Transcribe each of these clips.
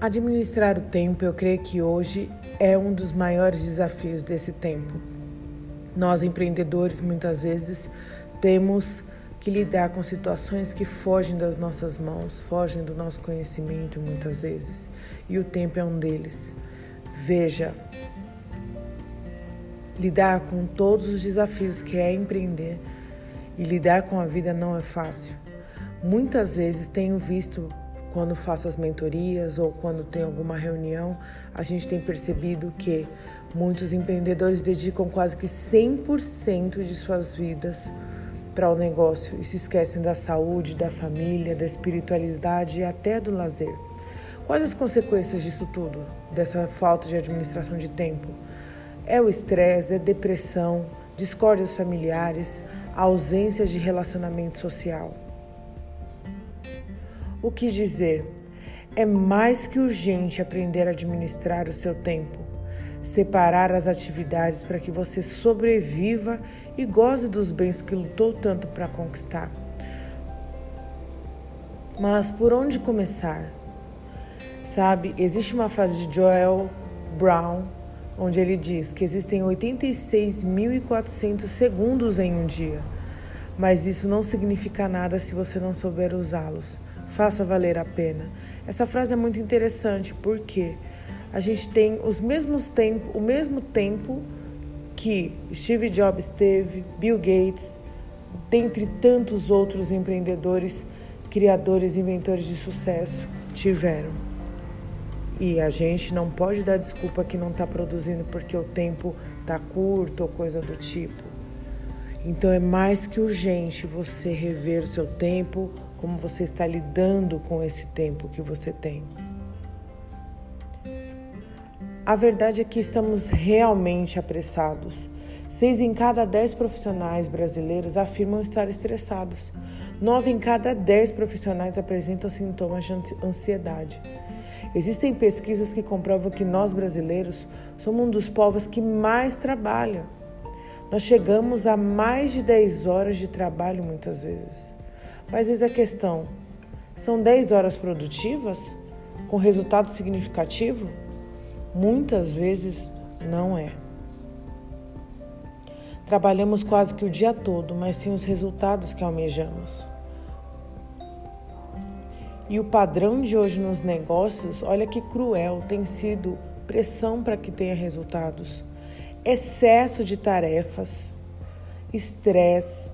Administrar o tempo, eu creio que hoje é um dos maiores desafios desse tempo. Nós, empreendedores, muitas vezes temos que lidar com situações que fogem das nossas mãos, fogem do nosso conhecimento, muitas vezes, e o tempo é um deles. Veja, lidar com todos os desafios que é empreender e lidar com a vida não é fácil. Muitas vezes tenho visto quando faço as mentorias ou quando tem alguma reunião, a gente tem percebido que muitos empreendedores dedicam quase que 100% de suas vidas para o negócio e se esquecem da saúde, da família, da espiritualidade e até do lazer. Quais as consequências disso tudo, dessa falta de administração de tempo? É o estresse, é depressão, discórdias familiares, ausência de relacionamento social. O que dizer? É mais que urgente aprender a administrar o seu tempo, separar as atividades para que você sobreviva e goze dos bens que lutou tanto para conquistar. Mas por onde começar? Sabe, existe uma frase de Joel Brown onde ele diz que existem 86.400 segundos em um dia, mas isso não significa nada se você não souber usá-los faça valer a pena. Essa frase é muito interessante porque a gente tem os mesmos tempos, o mesmo tempo que Steve Jobs teve, Bill Gates, dentre tantos outros empreendedores, criadores, inventores de sucesso tiveram. E a gente não pode dar desculpa que não está produzindo porque o tempo está curto ou coisa do tipo. Então é mais que urgente você rever o seu tempo, como você está lidando com esse tempo que você tem. A verdade é que estamos realmente apressados. Seis em cada dez profissionais brasileiros afirmam estar estressados. Nove em cada dez profissionais apresentam sintomas de ansiedade. Existem pesquisas que comprovam que nós brasileiros somos um dos povos que mais trabalham. Nós chegamos a mais de 10 horas de trabalho muitas vezes. Mas eis a questão: são 10 horas produtivas com resultado significativo? Muitas vezes não é. Trabalhamos quase que o dia todo, mas sem os resultados que almejamos. E o padrão de hoje nos negócios, olha que cruel, tem sido pressão para que tenha resultados, excesso de tarefas, estresse,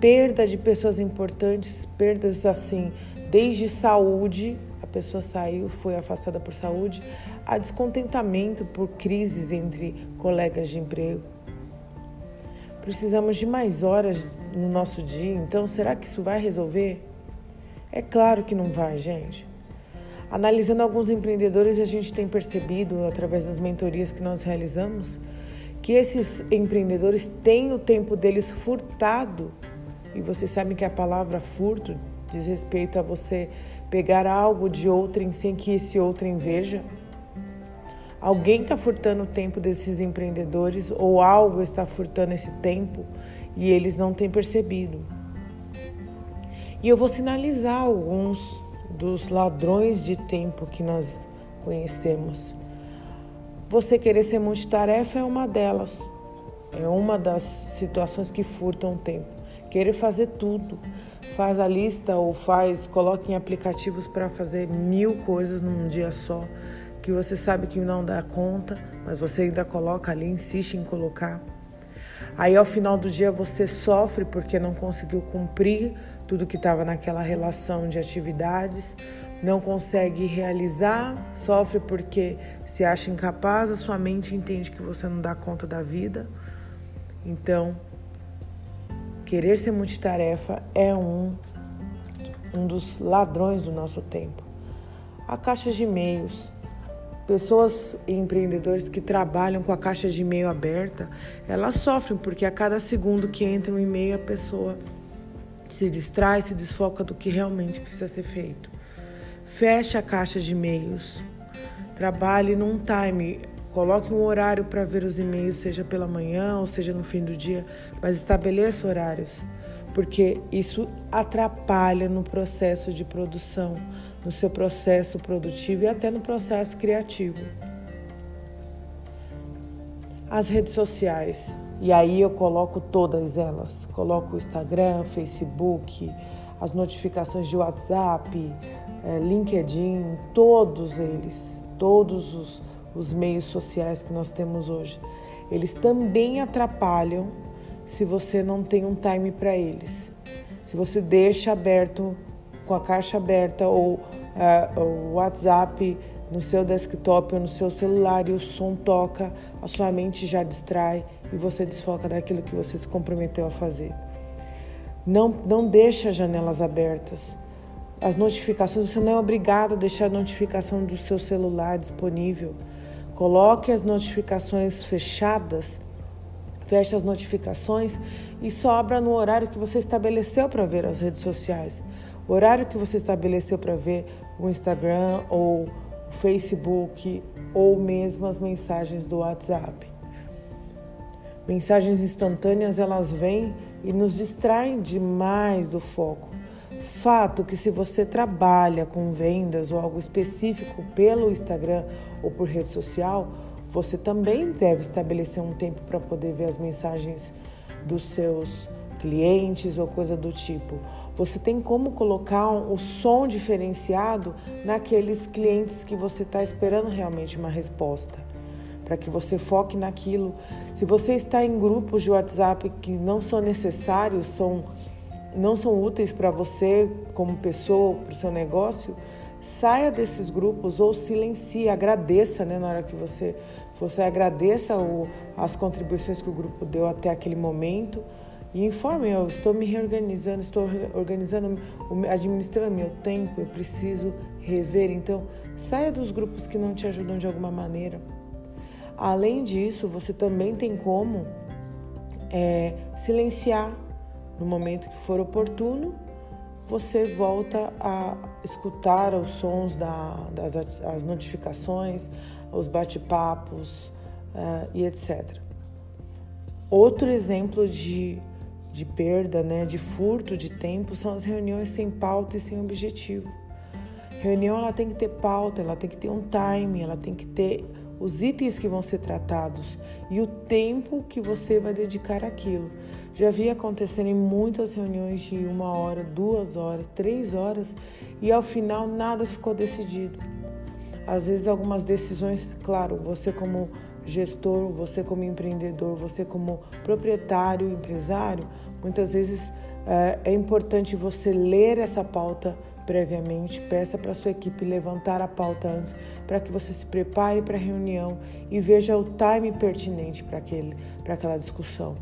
perda de pessoas importantes, perdas assim, desde saúde, a pessoa saiu, foi afastada por saúde, a descontentamento por crises entre colegas de emprego. Precisamos de mais horas no nosso dia, então será que isso vai resolver? É claro que não vai, gente. Analisando alguns empreendedores, a gente tem percebido, através das mentorias que nós realizamos, que esses empreendedores têm o tempo deles furtado e você sabe que a palavra furto diz respeito a você pegar algo de outrem sem que esse outrem veja. Alguém está furtando o tempo desses empreendedores ou algo está furtando esse tempo e eles não têm percebido. E eu vou sinalizar alguns dos ladrões de tempo que nós conhecemos. Você querer ser multitarefa é uma delas. É uma das situações que furtam o tempo querer fazer tudo. Faz a lista ou faz, coloca em aplicativos para fazer mil coisas num dia só, que você sabe que não dá conta, mas você ainda coloca ali, insiste em colocar. Aí ao final do dia você sofre porque não conseguiu cumprir tudo que estava naquela relação de atividades, não consegue realizar, sofre porque se acha incapaz, a sua mente entende que você não dá conta da vida. Então, Querer ser multitarefa é um, um dos ladrões do nosso tempo. A caixa de e-mails. Pessoas e empreendedores que trabalham com a caixa de e-mail aberta, elas sofrem porque a cada segundo que entra um e-mail a pessoa se distrai, se desfoca do que realmente precisa ser feito. Feche a caixa de e-mails. Trabalhe num time Coloque um horário para ver os e-mails, seja pela manhã ou seja no fim do dia, mas estabeleça horários. porque isso atrapalha no processo de produção, no seu processo produtivo e até no processo criativo. As redes sociais, e aí eu coloco todas elas, coloco o Instagram, Facebook, as notificações de WhatsApp, é, LinkedIn, todos eles, todos os, os meios sociais que nós temos hoje, eles também atrapalham se você não tem um time para eles. Se você deixa aberto, com a caixa aberta ou uh, o WhatsApp no seu desktop ou no seu celular e o som toca, a sua mente já distrai e você desfoca daquilo que você se comprometeu a fazer. Não, não deixa janelas abertas. As notificações, você não é obrigado a deixar a notificação do seu celular disponível. Coloque as notificações fechadas, feche as notificações e só abra no horário que você estabeleceu para ver as redes sociais. O horário que você estabeleceu para ver o Instagram ou o Facebook ou mesmo as mensagens do WhatsApp. Mensagens instantâneas elas vêm e nos distraem demais do foco. Fato que se você trabalha com vendas ou algo específico pelo Instagram ou por rede social, você também deve estabelecer um tempo para poder ver as mensagens dos seus clientes ou coisa do tipo. Você tem como colocar o um, som diferenciado naqueles clientes que você está esperando realmente uma resposta, para que você foque naquilo. Se você está em grupos de WhatsApp que não são necessários, são não são úteis para você como pessoa, para o seu negócio, saia desses grupos ou silencie, agradeça, né, na hora que você você agradeça o, as contribuições que o grupo deu até aquele momento e informe, eu estou me reorganizando, estou organizando, administrando meu tempo, eu preciso rever. Então, saia dos grupos que não te ajudam de alguma maneira. Além disso, você também tem como é, silenciar no momento que for oportuno. Você volta a escutar os sons da, das as notificações, os bate-papos uh, e etc. Outro exemplo de de perda, né, de furto de tempo são as reuniões sem pauta e sem objetivo. Reunião ela tem que ter pauta, ela tem que ter um time, ela tem que ter os itens que vão ser tratados e o tempo que você vai dedicar àquilo. Já vi acontecer em muitas reuniões de uma hora, duas horas, três horas e ao final nada ficou decidido. Às vezes algumas decisões, claro, você como gestor, você como empreendedor, você como proprietário, empresário, muitas vezes é, é importante você ler essa pauta previamente, peça para sua equipe levantar a pauta antes, para que você se prepare para a reunião e veja o time pertinente para aquele, para aquela discussão.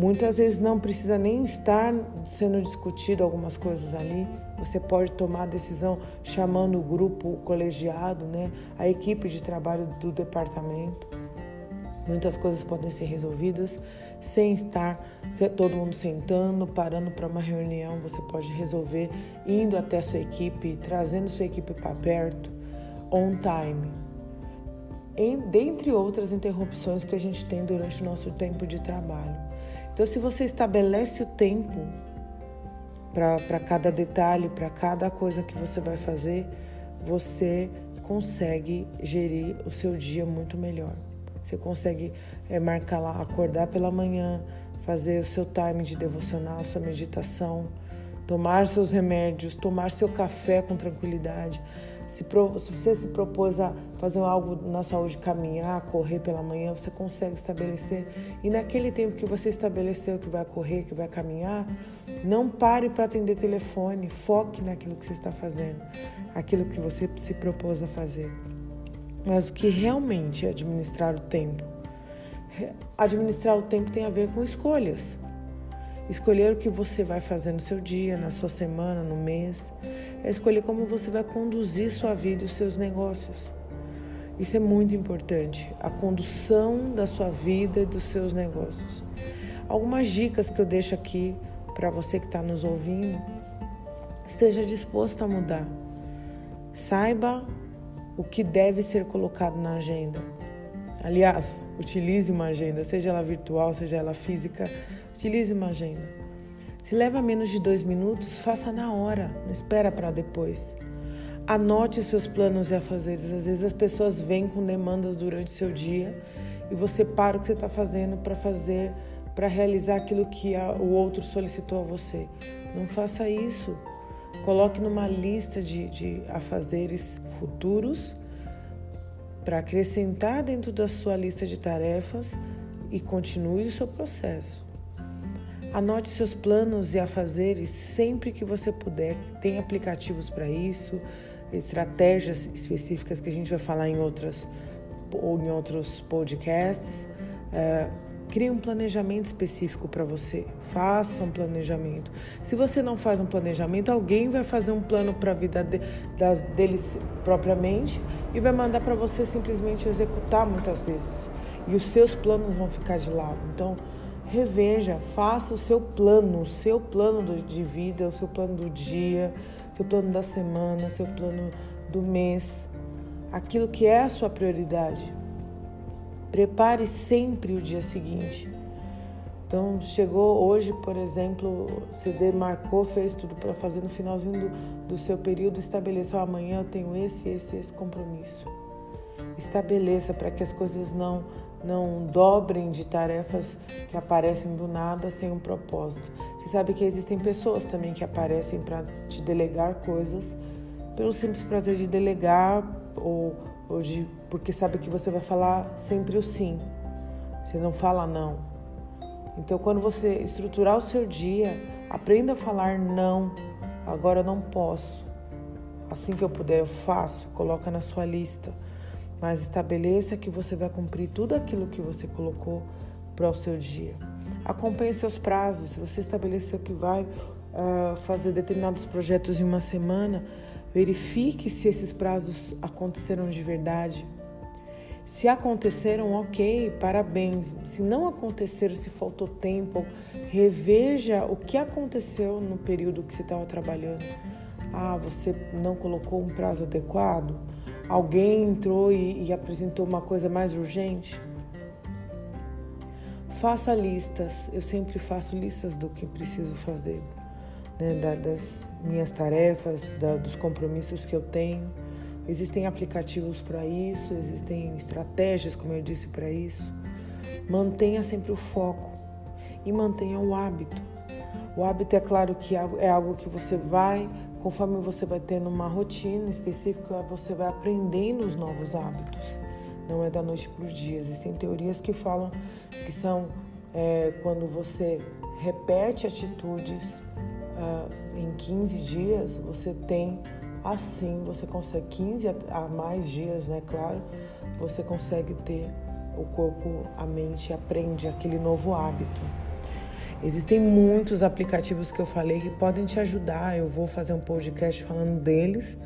Muitas vezes não precisa nem estar sendo discutido algumas coisas ali. Você pode tomar a decisão chamando o grupo o colegiado, né, a equipe de trabalho do departamento. Muitas coisas podem ser resolvidas sem estar todo mundo sentando, parando para uma reunião. Você pode resolver indo até sua equipe, trazendo sua equipe para perto, on time. Em, dentre outras interrupções que a gente tem durante o nosso tempo de trabalho. Então, se você estabelece o tempo para cada detalhe, para cada coisa que você vai fazer, você consegue gerir o seu dia muito melhor. Você consegue é, marcar lá, acordar pela manhã, fazer o seu time de devocional, sua meditação, tomar seus remédios, tomar seu café com tranquilidade. Se, pro, se você se propôs a fazer algo na saúde, caminhar, correr pela manhã, você consegue estabelecer. E naquele tempo que você estabeleceu que vai correr, que vai caminhar, não pare para atender telefone, foque naquilo que você está fazendo, aquilo que você se propôs a fazer. Mas o que realmente é administrar o tempo? Administrar o tempo tem a ver com escolhas. Escolher o que você vai fazer no seu dia, na sua semana, no mês. É escolher como você vai conduzir sua vida e os seus negócios. Isso é muito importante, a condução da sua vida e dos seus negócios. Algumas dicas que eu deixo aqui para você que está nos ouvindo. Esteja disposto a mudar. Saiba o que deve ser colocado na agenda. Aliás, utilize uma agenda, seja ela virtual, seja ela física, utilize uma agenda. Se leva menos de dois minutos, faça na hora, não espera para depois. Anote seus planos e afazeres. Às vezes as pessoas vêm com demandas durante seu dia e você para o que você está fazendo para fazer, para realizar aquilo que a, o outro solicitou a você. Não faça isso. Coloque numa lista de, de afazeres futuros para acrescentar dentro da sua lista de tarefas e continue o seu processo. Anote seus planos e afazeres sempre que você puder. Tem aplicativos para isso, estratégias específicas que a gente vai falar em outras ou em outros podcasts. É, crie um planejamento específico para você. Faça um planejamento. Se você não faz um planejamento, alguém vai fazer um plano para a vida de, das, deles propriamente e vai mandar para você simplesmente executar muitas vezes. E os seus planos vão ficar de lado. Então, reveja, faça o seu plano, o seu plano de vida, o seu plano do dia, seu plano da semana, seu plano do mês, aquilo que é a sua prioridade. Prepare sempre o dia seguinte. Então, chegou hoje, por exemplo, você demarcou, fez tudo para fazer no finalzinho do, do seu período, estabeleceu amanhã eu tenho esse, esse, esse compromisso. Estabeleça para que as coisas não não dobrem de tarefas que aparecem do nada sem um propósito. Você sabe que existem pessoas também que aparecem para te delegar coisas pelo simples prazer de delegar ou, ou de, porque sabe que você vai falar sempre o sim. Você não fala não. Então, quando você estruturar o seu dia, aprenda a falar não. Agora não posso. Assim que eu puder, eu faço. Coloca na sua lista mas estabeleça que você vai cumprir tudo aquilo que você colocou para o seu dia. Acompanhe seus prazos. Se você estabeleceu que vai uh, fazer determinados projetos em uma semana, verifique se esses prazos aconteceram de verdade. Se aconteceram, ok, parabéns. Se não aconteceram, se faltou tempo, reveja o que aconteceu no período que você estava trabalhando. Ah, você não colocou um prazo adequado? Alguém entrou e, e apresentou uma coisa mais urgente? Faça listas. Eu sempre faço listas do que preciso fazer, né? da, das minhas tarefas, da, dos compromissos que eu tenho. Existem aplicativos para isso, existem estratégias, como eu disse, para isso. Mantenha sempre o foco e mantenha o hábito. O hábito é claro que é algo que você vai Conforme você vai tendo uma rotina específica, você vai aprendendo os novos hábitos. Não é da noite para o dia. Existem teorias que falam que são é, quando você repete atitudes uh, em 15 dias, você tem assim, você consegue 15 a mais dias, né? Claro, você consegue ter o corpo, a mente aprende aquele novo hábito. Existem muitos aplicativos que eu falei que podem te ajudar. Eu vou fazer um podcast falando deles,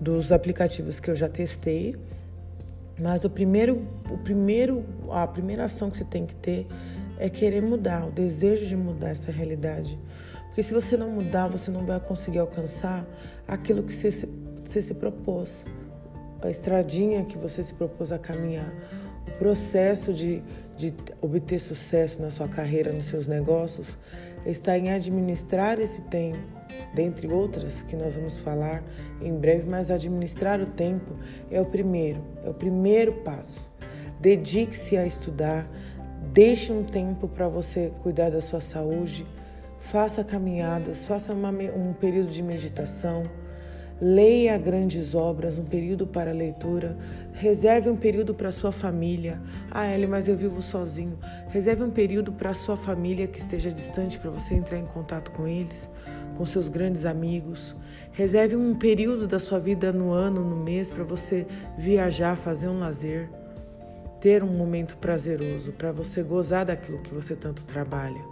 dos aplicativos que eu já testei. Mas o primeiro, o primeiro, a primeira ação que você tem que ter é querer mudar, o desejo de mudar essa realidade. Porque se você não mudar, você não vai conseguir alcançar aquilo que você se, você se propôs, a estradinha que você se propôs a caminhar, o processo de, de obter sucesso na sua carreira, nos seus negócios, está em administrar esse tempo, dentre outras que nós vamos falar em breve, mas administrar o tempo é o primeiro, é o primeiro passo. Dedique-se a estudar, deixe um tempo para você cuidar da sua saúde, faça caminhadas, faça uma, um período de meditação Leia grandes obras, um período para leitura. Reserve um período para sua família. Ah, Ellie, mas eu vivo sozinho. Reserve um período para sua família que esteja distante para você entrar em contato com eles, com seus grandes amigos. Reserve um período da sua vida no ano, no mês, para você viajar, fazer um lazer, ter um momento prazeroso, para você gozar daquilo que você tanto trabalha.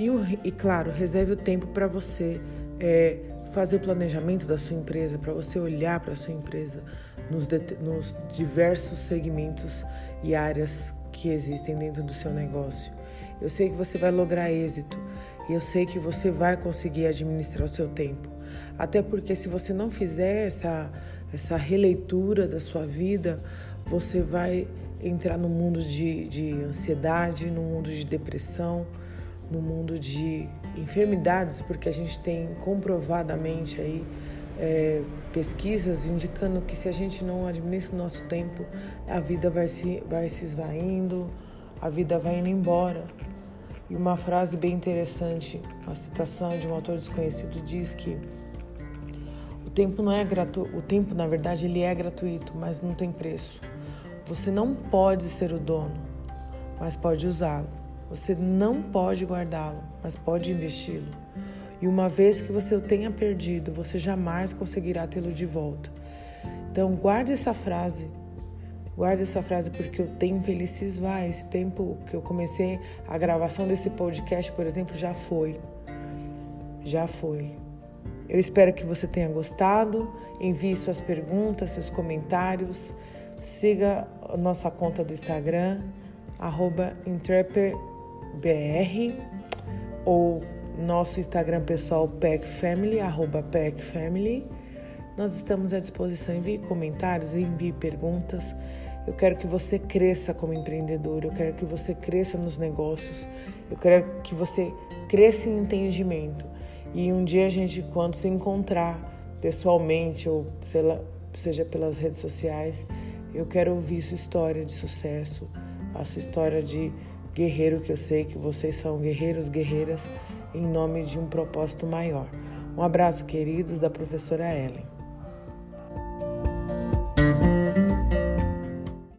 E, e claro, reserve o tempo para você. É, fazer o planejamento da sua empresa, para você olhar para a sua empresa nos, nos diversos segmentos e áreas que existem dentro do seu negócio. Eu sei que você vai lograr êxito e eu sei que você vai conseguir administrar o seu tempo. Até porque se você não fizer essa, essa releitura da sua vida, você vai entrar no mundo de, de ansiedade, no mundo de depressão, no mundo de enfermidades, porque a gente tem comprovadamente aí é, pesquisas indicando que se a gente não administra o nosso tempo, a vida vai se, vai se esvaindo, a vida vai indo embora. E uma frase bem interessante, uma citação de um autor desconhecido diz que o tempo não é gratuito, o tempo na verdade ele é gratuito, mas não tem preço. Você não pode ser o dono, mas pode usá-lo. Você não pode guardá-lo, mas pode investi-lo. E uma vez que você o tenha perdido, você jamais conseguirá tê-lo de volta. Então, guarde essa frase. Guarde essa frase porque o tempo ele se esvai. Esse tempo que eu comecei a gravação desse podcast, por exemplo, já foi. Já foi. Eu espero que você tenha gostado. Envie suas perguntas, seus comentários. Siga nossa conta do Instagram, arroba BR ou nosso Instagram pessoal PECFamily, arroba PECFamily. Nós estamos à disposição. Envie comentários, envie perguntas. Eu quero que você cresça como empreendedor, eu quero que você cresça nos negócios, eu quero que você cresça em entendimento. E um dia a gente, quando se encontrar pessoalmente ou seja pelas redes sociais, eu quero ouvir sua história de sucesso, a sua história de guerreiro que eu sei que vocês são guerreiros, guerreiras, em nome de um propósito maior. Um abraço, queridos, da professora Ellen.